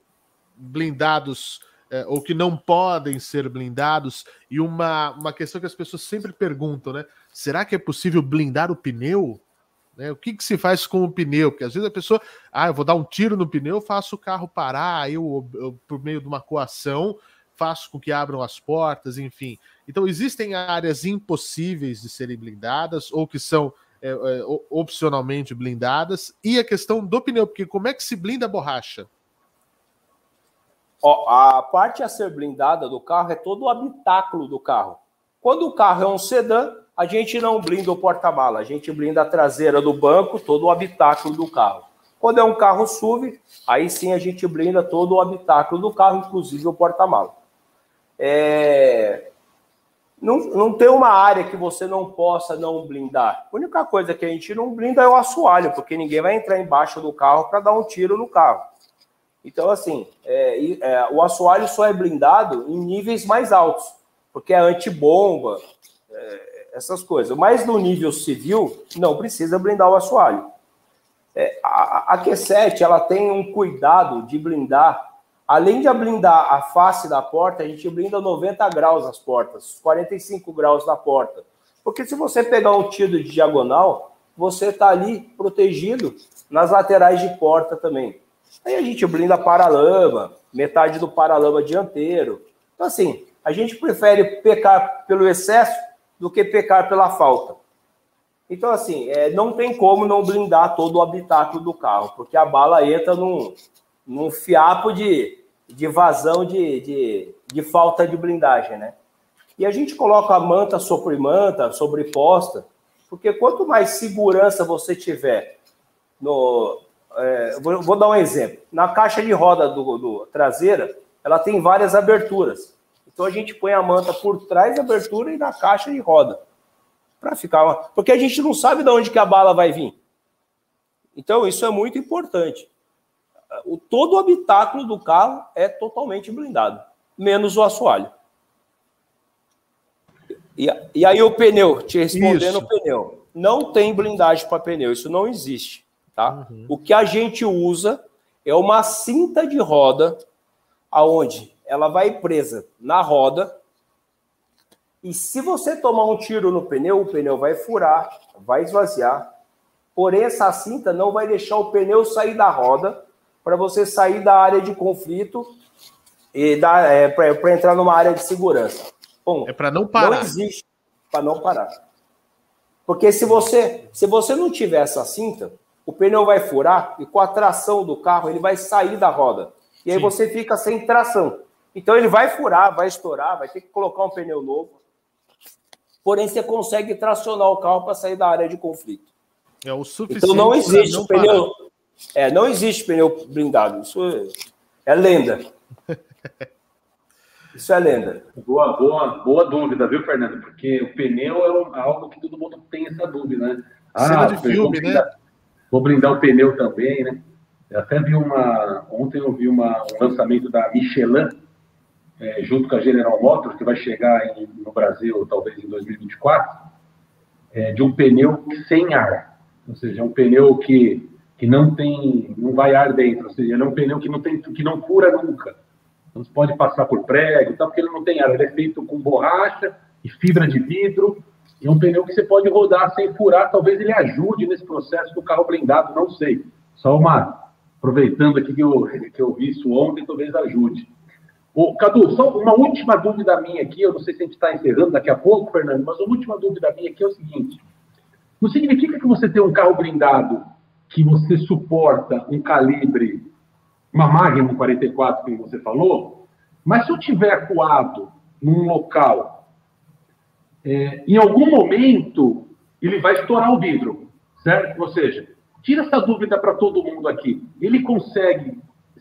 blindados é, ou que não podem ser blindados, e uma, uma questão que as pessoas sempre perguntam, né? Será que é possível blindar o pneu? Né? O que, que se faz com o pneu? Porque às vezes a pessoa, ah, eu vou dar um tiro no pneu, faço o carro parar, eu, eu por meio de uma coação, faço com que abram as portas, enfim. Então, existem áreas impossíveis de serem blindadas ou que são é, é, opcionalmente blindadas, e a questão do pneu, porque como é que se blinda a borracha? Ó, a parte a ser blindada do carro é todo o habitáculo do carro. Quando o carro é um sedã, a gente não blinda o porta-mala, a gente blinda a traseira do banco, todo o habitáculo do carro. Quando é um carro SUV, aí sim a gente blinda todo o habitáculo do carro, inclusive o porta-mala. É... Não, não tem uma área que você não possa não blindar. A única coisa que a gente não blinda é o assoalho, porque ninguém vai entrar embaixo do carro para dar um tiro no carro. Então, assim, é, é, o assoalho só é blindado em níveis mais altos, porque é antibomba, é, essas coisas. Mas no nível civil, não precisa blindar o assoalho. É, a, a Q7 ela tem um cuidado de blindar Além de blindar a face da porta, a gente blinda 90 graus as portas, 45 graus na porta. Porque se você pegar um tiro de diagonal, você está ali protegido nas laterais de porta também. Aí a gente blinda paralama, metade do paralama dianteiro. Então, assim, a gente prefere pecar pelo excesso do que pecar pela falta. Então, assim, é, não tem como não blindar todo o habitáculo do carro, porque a bala entra num, num fiapo de, de vazão de, de, de falta de blindagem, né? E a gente coloca a manta sobre manta, sobre posta, porque quanto mais segurança você tiver no. É, vou, vou, dar um exemplo. Na caixa de roda do, do, traseira, ela tem várias aberturas. Então a gente põe a manta por trás da abertura e na caixa de roda. Para ficar. Porque a gente não sabe de onde que a bala vai vir. Então isso é muito importante o, todo o habitáculo do carro é totalmente blindado, menos o assoalho. E, e aí o pneu, te respondendo isso. o pneu, não tem blindagem para pneu, isso não existe, tá? Uhum. O que a gente usa é uma cinta de roda aonde ela vai presa na roda e se você tomar um tiro no pneu, o pneu vai furar, vai esvaziar. Porém, essa cinta não vai deixar o pneu sair da roda para você sair da área de conflito e é, para entrar numa área de segurança. Bom, é para não parar. Não existe para não parar. Porque se você, se você não tiver essa cinta, o pneu vai furar e com a tração do carro ele vai sair da roda. E aí Sim. você fica sem tração. Então ele vai furar, vai estourar, vai ter que colocar um pneu novo. Porém, você consegue tracionar o carro para sair da área de conflito. É o suficiente. Então não existe não pneu. É, não existe pneu blindado. Isso é, é lenda. Isso é lenda. Boa, boa, boa dúvida, viu, Fernando? Porque o pneu é algo que todo mundo tem essa dúvida, né? Ah, Cena de filme, né? né? Vou blindar o pneu também, né? Eu até vi uma. Ontem eu vi uma, um lançamento da Michelin, é, junto com a General Motors, que vai chegar em, no Brasil talvez em 2024, é, de um pneu sem ar. Ou seja, é um pneu que que não tem, não vai ar dentro, ou seja, ele é um pneu que não tem, que não fura nunca. Não se pode passar por prego, tá? porque ele não tem ar, ele é feito com borracha e fibra de vidro. E um pneu que você pode rodar sem furar, talvez ele ajude nesse processo do carro blindado, não sei. Só uma aproveitando aqui que eu, que eu vi isso ontem, talvez ajude. Ô, Cadu, só uma última dúvida minha aqui, eu não sei se a gente está encerrando daqui a pouco, Fernando, mas uma última dúvida minha aqui é o seguinte: não significa que você tem um carro blindado que você suporta um calibre, uma Magnum 44, como você falou, mas se eu tiver acuado num local, é, em algum momento ele vai estourar o vidro, certo? Ou seja, Tira essa dúvida para todo mundo aqui. Ele consegue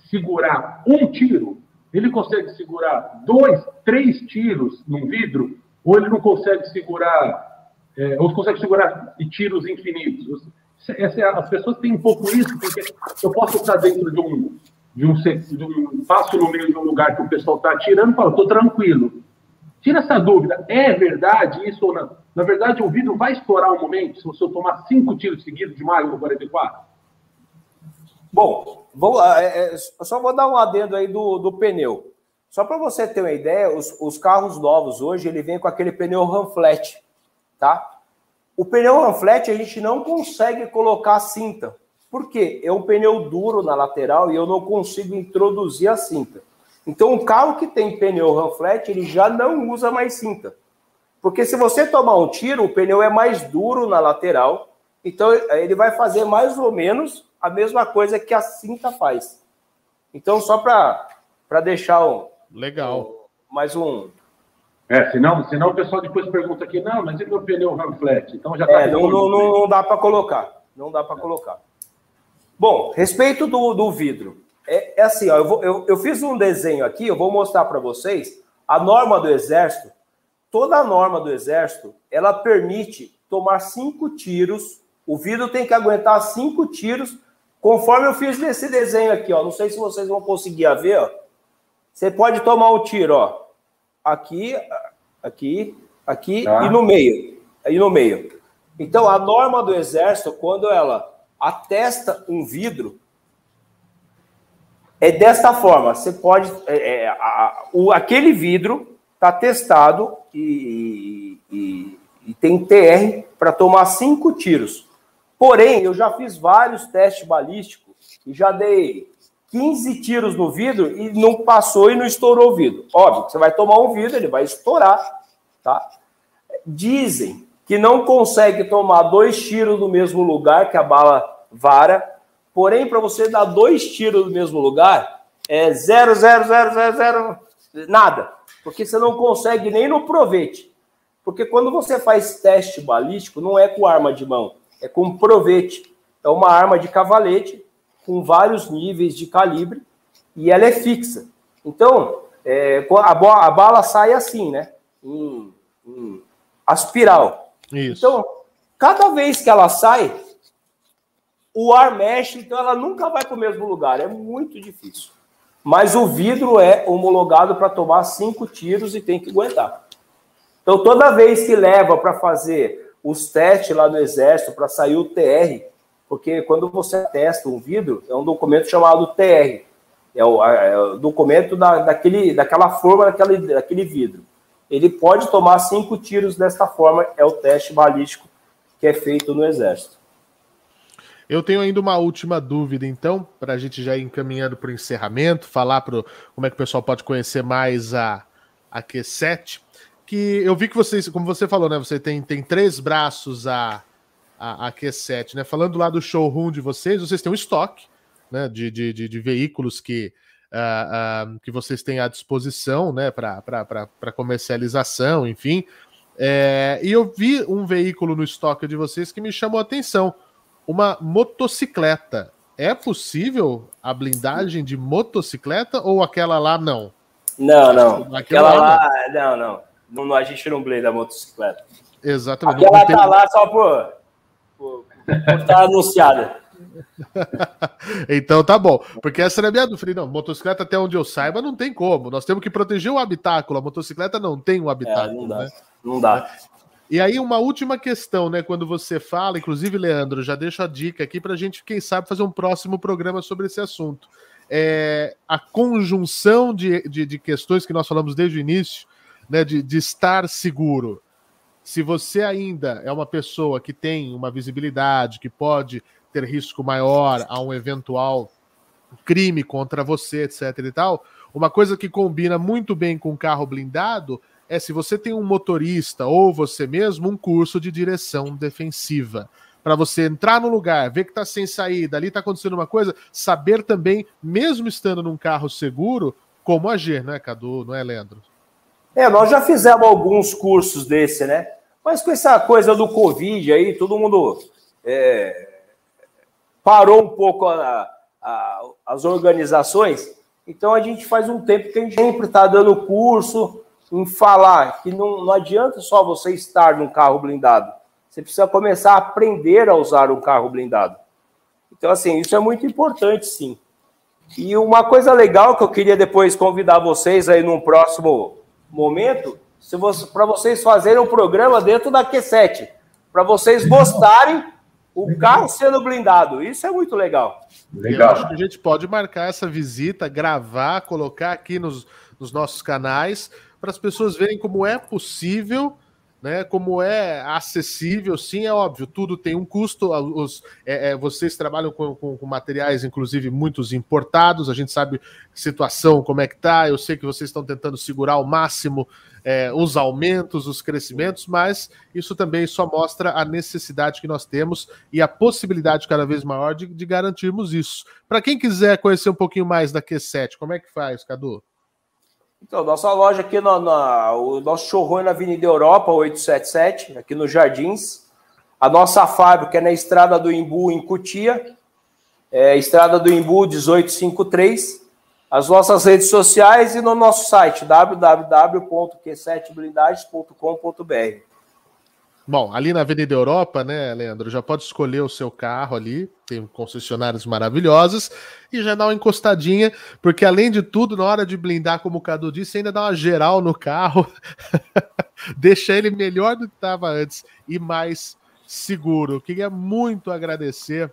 segurar um tiro? Ele consegue segurar dois, três tiros num vidro? Ou ele não consegue segurar, é, ou consegue segurar tiros infinitos? Essa, é as pessoas têm um pouco isso, porque eu posso estar dentro de um, de um, de um passo no meio de um lugar que o pessoal está atirando e estou tranquilo. Tira essa dúvida, é verdade isso ou não? Na verdade, o vidro vai estourar um momento se você tomar cinco tiros seguidos de Mario no 44? Bom, é, é, só vou dar um adendo aí do, do pneu. Só para você ter uma ideia, os, os, carros novos hoje, ele vem com aquele pneu Ramflat, tá? O pneu Ramflat a gente não consegue colocar cinta. Por quê? É um pneu duro na lateral e eu não consigo introduzir a cinta. Então, um carro que tem pneu Ramflat, ele já não usa mais cinta. Porque se você tomar um tiro, o pneu é mais duro na lateral, então ele vai fazer mais ou menos a mesma coisa que a cinta faz. Então, só para deixar um, Legal. Um, mais um. É, senão, senão o pessoal depois pergunta aqui, não, mas e meu pneu Ramflat? Então já tá é, não, não, não, não dá para colocar. Não dá para colocar. Bom, respeito do, do vidro. É, é assim, ó, eu, vou, eu, eu fiz um desenho aqui, eu vou mostrar para vocês a norma do exército toda a norma do Exército, ela permite tomar cinco tiros, o vidro tem que aguentar cinco tiros, conforme eu fiz nesse desenho aqui, ó. Não sei se vocês vão conseguir ver, ó. Você pode tomar um tiro, ó. Aqui, aqui, aqui tá. e no meio. Aí no meio. Então, a norma do Exército, quando ela atesta um vidro, é desta forma. Você pode. É, é, a, o, aquele vidro está testado e, e, e tem TR para tomar cinco tiros. Porém, eu já fiz vários testes balísticos e já dei 15 tiros no vidro e não passou e não estourou o vidro. Óbvio, você vai tomar um vidro, ele vai estourar, tá? Dizem que não consegue tomar dois tiros no mesmo lugar que a bala vara, porém, para você dar dois tiros no mesmo lugar, é 0, 0, 0, 0, 0, nada porque você não consegue nem no provete. Porque quando você faz teste balístico, não é com arma de mão, é com provete. É uma arma de cavalete com vários níveis de calibre e ela é fixa. Então, é, a, a, bala sai assim, né? Em, em aspiral. Isso. Então, cada vez que ela sai, o ar mexe, então ela nunca vai para o mesmo lugar. É muito difícil. Mas o vidro é homologado para tomar cinco tiros e tem que aguentar. Então, toda vez que leva para fazer os testes lá no Exército, para sair o TR, porque quando você testa um vidro, é um documento chamado TR. É o, é o documento da, daquele, daquela forma daquele, daquele vidro. Ele pode tomar cinco tiros desta forma, é o teste balístico que é feito no Exército. Eu tenho ainda uma última dúvida, então, para a gente já ir encaminhando para o encerramento, falar para como é que o pessoal pode conhecer mais a, a Q7. Que eu vi que vocês, como você falou, né? Você tem, tem três braços a, a, a Q7, né? Falando lá do showroom de vocês, vocês têm um estoque né, de, de, de, de veículos que, uh, uh, que vocês têm à disposição né, para comercialização, enfim. É, e eu vi um veículo no estoque de vocês que me chamou a atenção uma motocicleta. É possível a blindagem de motocicleta ou aquela lá não? Não, não. Aquela, lá, não. não, não. não. A gente não blinda a motocicleta. Exatamente. Aquela tá lá só por, por, por estar tá anunciada. então tá bom. Porque essa era a minha dúvida. Não, motocicleta, até onde eu saiba, não tem como. Nós temos que proteger o habitáculo. A motocicleta não tem um habitáculo. É, não dá. Né? Não dá. E aí, uma última questão, né? Quando você fala, inclusive, Leandro, já deixo a dica aqui para a gente, quem sabe, fazer um próximo programa sobre esse assunto. É, a conjunção de, de, de, questões que nós falamos desde o início, né? De, de estar seguro. Se você ainda é uma pessoa que tem uma visibilidade, que pode ter risco maior a um eventual crime contra você, etc e tal, uma coisa que combina muito bem com carro blindado é se você tem um motorista ou você mesmo, um curso de direção defensiva. Para você entrar no lugar, ver que está sem saída, ali está acontecendo uma coisa, saber também, mesmo estando num carro seguro, como agir, né, Cadu? Não é, Leandro? É, nós já fizemos alguns cursos desse, né? Mas com essa coisa do Covid aí, todo mundo é, parou um pouco a, a, as organizações, então a gente faz um tempo que a gente sempre está dando curso em falar que não, não adianta só você estar num carro blindado. Você precisa começar a aprender a usar um carro blindado. Então, assim, isso é muito importante, sim. E uma coisa legal que eu queria depois convidar vocês aí num próximo momento, se você, para vocês fazerem um programa dentro da Q7, para vocês mostrarem o carro sendo blindado. Isso é muito legal. Legal. Eu acho que a gente pode marcar essa visita, gravar, colocar aqui nos, nos nossos canais, para as pessoas verem como é possível né? Como é acessível, sim, é óbvio, tudo tem um custo. Os, é, é, vocês trabalham com, com, com, materiais, inclusive, muitos importados, a gente sabe situação, como é que tá. Eu sei que vocês estão tentando segurar ao máximo é, os aumentos, os crescimentos, mas isso também só mostra a necessidade que nós temos e a possibilidade cada vez maior de, de garantirmos isso. Para quem quiser conhecer um pouquinho mais da Q7, como é que faz, Cadu? Então, nossa loja aqui, no, o nosso showroom é na Avenida Europa 877, aqui nos Jardins. A nossa fábrica é na Estrada do Imbu, em Cutia. É, Estrada do Imbu 1853. As nossas redes sociais e no nosso site www.q7blindagens.com.br. Bom, ali na Avenida Europa, né, Leandro, já pode escolher o seu carro ali, tem concessionárias maravilhosas, e já dá uma encostadinha, porque além de tudo, na hora de blindar, como o Cadu disse, ainda dá uma geral no carro, deixa ele melhor do que estava antes e mais seguro. queria muito agradecer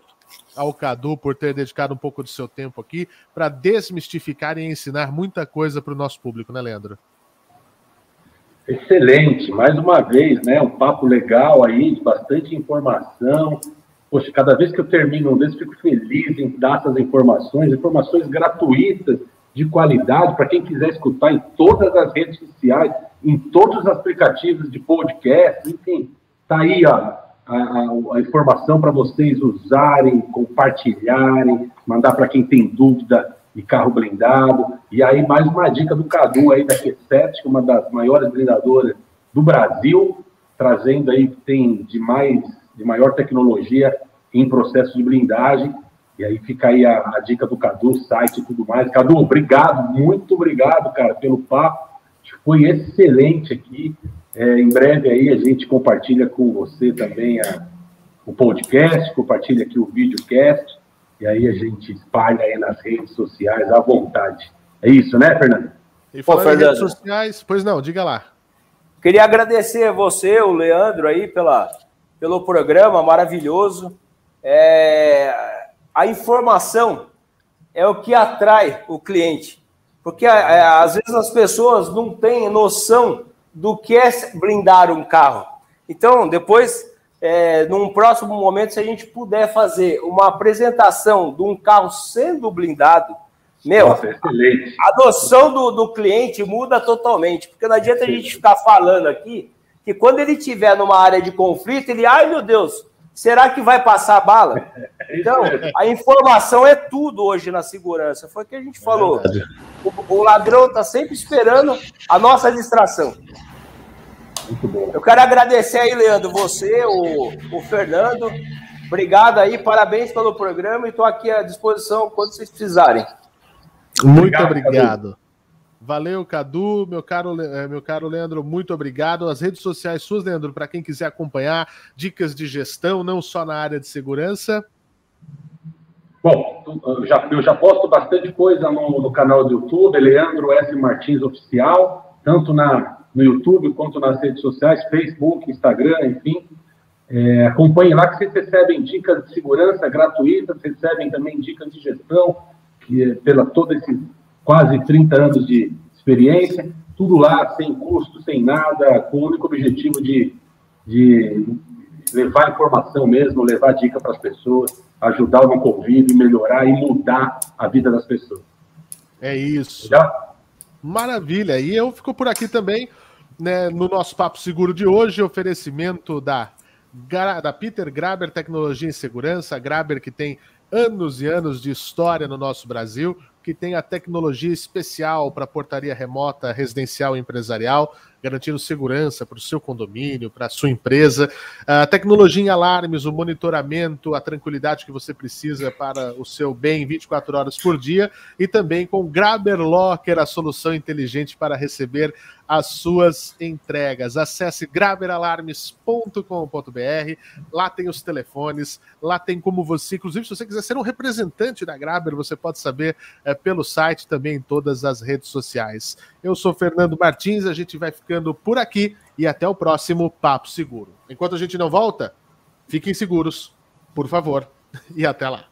ao Cadu por ter dedicado um pouco do seu tempo aqui para desmistificar e ensinar muita coisa para o nosso público, né, Leandro? Excelente, mais uma vez, né? Um papo legal aí, bastante informação. Poxa, cada vez que eu termino um desses, fico feliz em dar essas informações, informações gratuitas, de qualidade, para quem quiser escutar em todas as redes sociais, em todos os aplicativos de podcast, enfim, tá aí ó, a, a, a informação para vocês usarem, compartilharem, mandar para quem tem dúvida de carro blindado. E aí, mais uma dica do Cadu aí da Q7, que é uma das maiores blindadoras do Brasil, trazendo aí que tem de mais, de maior tecnologia em processo de blindagem. E aí fica aí a, a dica do Cadu, site e tudo mais. Cadu, obrigado, muito obrigado, cara, pelo papo. Foi excelente aqui. É, em breve aí a gente compartilha com você também a, o podcast, compartilha aqui o videocast e aí a gente espalha aí nas redes sociais à vontade. É isso, né, Fernando? E falando Pô, redes sociais, pois não, diga lá. Queria agradecer você, o Leandro, aí, pela, pelo programa maravilhoso. É, a informação é o que atrai o cliente. Porque é, às vezes as pessoas não têm noção do que é blindar um carro. Então, depois é, num próximo momento, se a gente puder fazer uma apresentação de um carro sendo blindado, meu, Nossa, a noção do, do cliente muda totalmente, porque não adianta a gente ficar falando aqui que quando ele estiver numa área de conflito, ele, ai meu Deus, será que vai passar bala? Então, a informação é tudo hoje na segurança. Foi o que a gente falou. o, o ladrão está sempre esperando a nossa distração. Muito bom. Eu quero agradecer aí, Leandro, você, o, o Fernando. Obrigado aí, parabéns pelo programa e estou aqui à disposição quando vocês precisarem. Muito obrigado. obrigado. Valeu, Cadu, meu caro, eh, meu caro Leandro, muito obrigado. As redes sociais suas, Leandro, para quem quiser acompanhar dicas de gestão, não só na área de segurança. Bom, eu já, eu já posto bastante coisa no, no canal do YouTube, Leandro S. Martins Oficial, tanto na, no YouTube quanto nas redes sociais, Facebook, Instagram, enfim. É, acompanhem lá que vocês recebem dicas de segurança gratuitas, recebem também dicas de gestão, que é pela todos esses quase 30 anos de experiência, tudo lá sem custo, sem nada, com o único objetivo de, de levar informação mesmo, levar dica para as pessoas, ajudar no convívio, melhorar e mudar a vida das pessoas. É isso. Já? Maravilha. E eu fico por aqui também, né, no nosso Papo Seguro de hoje, oferecimento da, da Peter Graber Tecnologia e Segurança, Graber que tem anos e anos de história no nosso Brasil, que tem a tecnologia especial para portaria remota residencial e empresarial. garantindo segurança para o seu condomínio, para a sua empresa. A tecnologia em alarmes, o monitoramento, a tranquilidade que você precisa para o seu bem 24 horas por dia. E também com Graber Locker, a solução inteligente para receber as suas entregas. Acesse graberalarmes.com.br, lá tem os telefones, lá tem como você, inclusive, se você quiser ser um representante da Graber, você pode saber é, pelo site, também em todas as redes sociais. Eu sou Fernando Martins, a gente vai ficando por aqui e até o próximo Papo Seguro. Enquanto a gente não volta, fiquem seguros, por favor, e até lá.